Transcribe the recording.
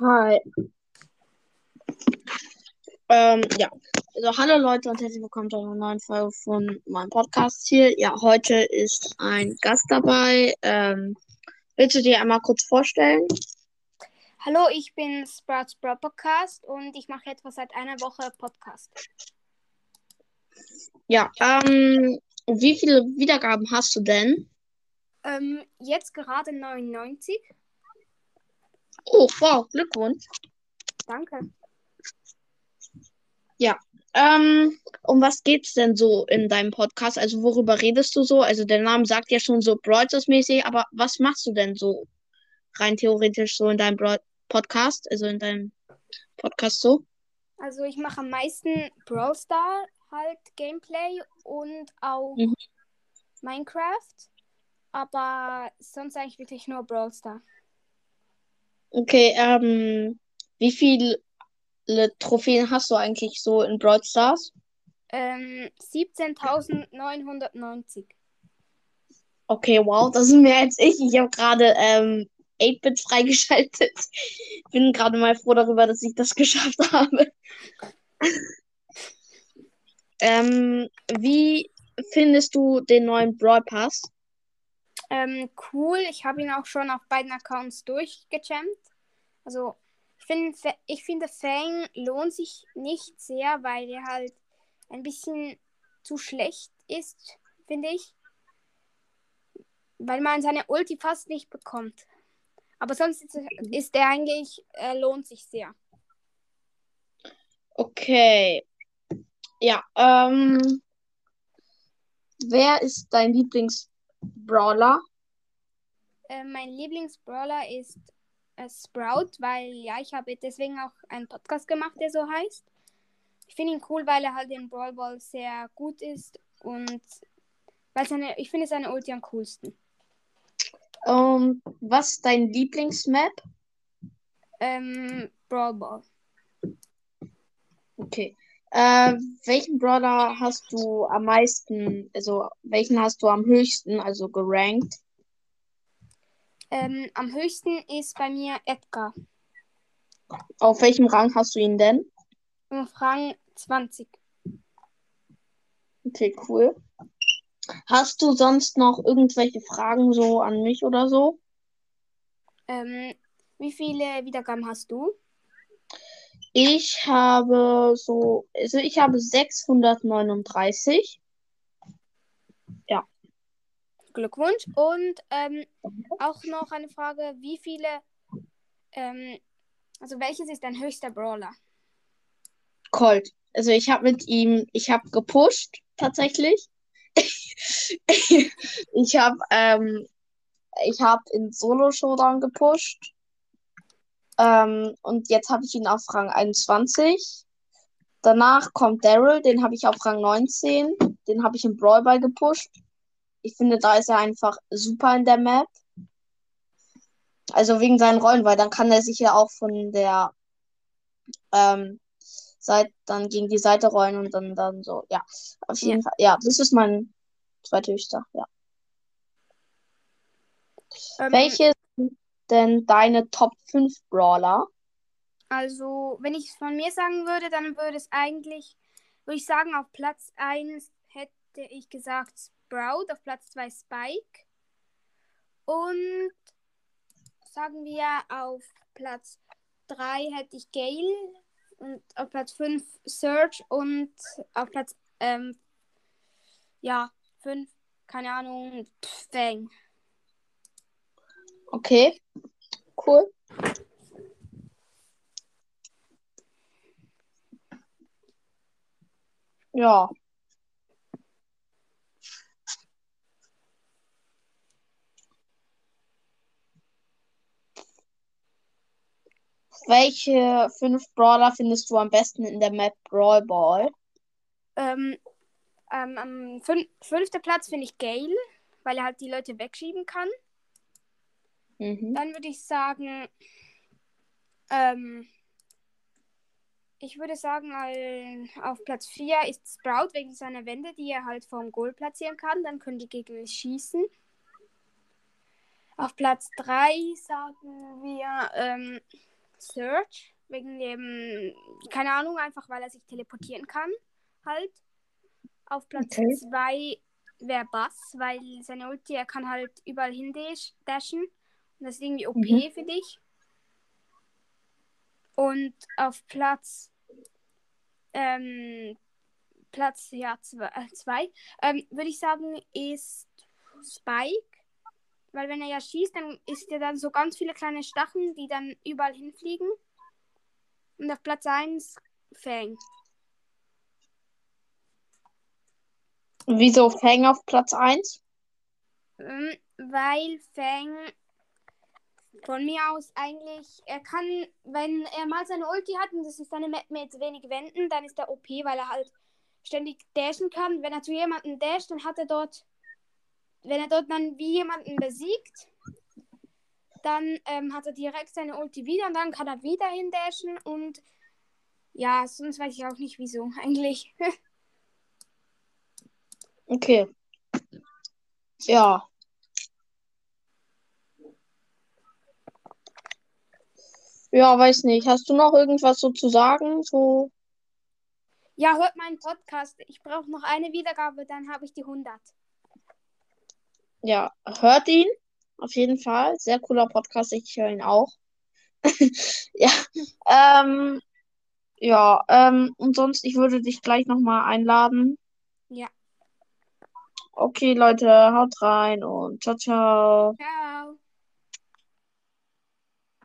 Hi. Ähm, ja. Also, hallo Leute und herzlich willkommen zu einer neuen Folge von meinem Podcast hier. Ja, heute ist ein Gast dabei. Ähm, willst du dir einmal kurz vorstellen? Hallo, ich bin Sprouts Bro Podcast und ich mache etwa seit einer Woche Podcast. Ja, ähm, wie viele Wiedergaben hast du denn? Ähm, jetzt gerade 99. Oh, wow, Glückwunsch. Danke. Ja. Ähm, um was geht's denn so in deinem Podcast? Also worüber redest du so? Also der Name sagt ja schon so Broadcast-mäßig, aber was machst du denn so rein theoretisch so in deinem Broad Podcast, also in deinem Podcast so? Also ich mache am meisten Brawl Star halt Gameplay und auch Mhm. Minecraft, aber sonst eigentlich wirklich nur Brawl Star. Okay, ähm, wie viele Trophäen hast du eigentlich so in Brawl Stars? Ähm, 17.990. Okay, wow, das ist mehr als ich. Ich habe gerade ähm, 8-Bit freigeschaltet. Bin gerade mal froh darüber, dass ich das geschafft habe. ähm, wie findest du den neuen Brawl Pass? Ähm, cool, ich habe ihn auch schon auf beiden Accounts durchgechampt. Also, ich, find, Fa- ich finde, Fang lohnt sich nicht sehr, weil er halt ein bisschen zu schlecht ist, finde ich. Weil man seine Ulti fast nicht bekommt. Aber sonst ist, ist er eigentlich, er lohnt sich sehr. Okay. Ja, ähm, wer ist dein Lieblings-Brawler? Äh, mein Lieblingsbrawler ist äh, Sprout, weil ja, ich habe deswegen auch einen Podcast gemacht, der so heißt. Ich finde ihn cool, weil er halt in Brawl Ball sehr gut ist und weil seine, ich finde seine Ulti am coolsten. Ähm, was ist dein Lieblings-Map? Ähm, Brawl Ball. Okay. Äh, welchen Brawler hast du am meisten, also welchen hast du am höchsten, also gerankt? Ähm, am höchsten ist bei mir Edgar. Auf welchem Rang hast du ihn denn? Auf Rang 20. Okay, cool. Hast du sonst noch irgendwelche Fragen so an mich oder so? Ähm, wie viele Wiedergaben hast du? Ich habe so, also ich habe 639. Glückwunsch. Und ähm, auch noch eine Frage, wie viele, ähm, also welches ist dein höchster Brawler? Colt. Also ich habe mit ihm, ich habe gepusht tatsächlich. ich habe ähm, ich habe in Solo Showdown gepusht. Ähm, und jetzt habe ich ihn auf Rang 21. Danach kommt Daryl, den habe ich auf Rang 19. Den habe ich im Brawl Ball gepusht. Ich finde, da ist er einfach super in der Map. Also wegen seinen Rollen, weil dann kann er sich ja auch von der ähm, Seite dann gegen die Seite rollen und dann dann so. Ja, auf jeden Fall. Ja, das ist mein zweithöchster. Ja. Ähm, Welche sind denn deine Top 5 Brawler? Also, wenn ich es von mir sagen würde, dann würde es eigentlich, würde ich sagen, auf Platz 1 hätte ich gesagt Sprout, auf Platz 2 Spike. Und sagen wir, auf Platz 3 hätte ich Gale. Und auf Platz 5 Surge. Und auf Platz, ähm, ja, 5, keine Ahnung, Fang. Okay, cool. Ja. Welche fünf Brawler findest du am besten in der Map Brawl Ball? Ähm, ähm, am fün fünften Platz finde ich Gale, weil er halt die Leute wegschieben kann. Mhm. Dann würde ich sagen, ähm, ich würde sagen, auf Platz 4 ist Sprout wegen seiner Wände, die er halt vorm Goal platzieren kann. Dann können die Gegner schießen. Auf Platz 3 sagen wir ähm, Search. Wegen dem, keine Ahnung, einfach weil er sich teleportieren kann. Halt. Auf Platz Okay. 2 wäre Bass, weil seine Ulti, er kann halt überall hin dash- dashen. Das ist irgendwie OP Mhm. für dich. Und auf Platz ähm, Platz ja, zwei, äh, zwei ähm, würde ich sagen, ist Spike. Weil wenn er ja schießt, dann ist ja dann so ganz viele kleine Stacheln, die dann überall hinfliegen. Und auf Platz 1 Fang. Wieso Fang auf Platz 1? Ähm, weil Fang von mir aus eigentlich, er kann, wenn er mal seine Ulti hat und das ist seine Map mit wenig Wänden, dann ist er OP, weil er halt ständig dashen kann. Wenn er zu jemandem dasht, dann hat er dort, wenn er dort dann wie jemanden besiegt, dann ähm, hat er direkt seine Ulti wieder und dann kann er wieder hindashen und ja, sonst weiß ich auch nicht wieso eigentlich. Okay. Ja. Ja, weiß nicht. Hast du noch irgendwas so zu sagen? So. ja, hört meinen Podcast. Ich brauche noch eine Wiedergabe, dann habe ich die 100. Ja, hört ihn. Auf jeden Fall. Sehr cooler Podcast. Ich höre ihn auch. ja. Ähm, ja, ähm, und sonst, ich würde dich gleich nochmal einladen. Ja. Okay, Leute, haut rein und ciao, ciao. Ciao.